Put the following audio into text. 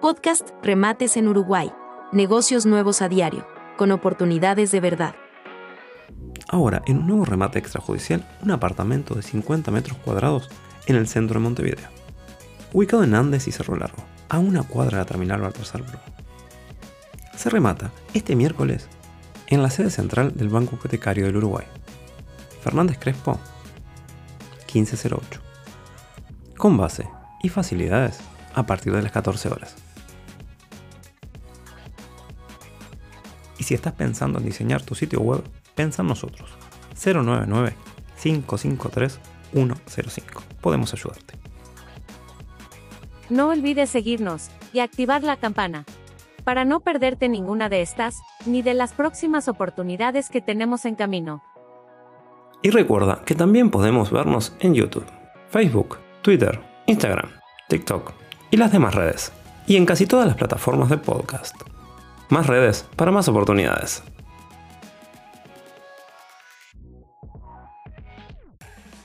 Podcast Remates en Uruguay. Negocios nuevos a diario, con oportunidades de verdad. Ahora, en un nuevo remate extrajudicial, un apartamento de 50 metros cuadrados en el centro de Montevideo. Ubicado en Andes y Cerro Largo, a una cuadra de la terminal Baltasar Bro. Se remata este miércoles en la sede central del Banco Hipotecario del Uruguay. Fernández Crespo, 1508. Con base y facilidades a partir de las 14 horas. Y si estás pensando en diseñar tu sitio web, piensa en nosotros. 099-553-105. Podemos ayudarte. No olvides seguirnos y activar la campana para no perderte ninguna de estas, ni de las próximas oportunidades que tenemos en camino. Y recuerda que también podemos vernos en YouTube, Facebook, Twitter, Instagram, TikTok y las demás redes. Y en casi todas las plataformas de podcast. Más redes para más oportunidades.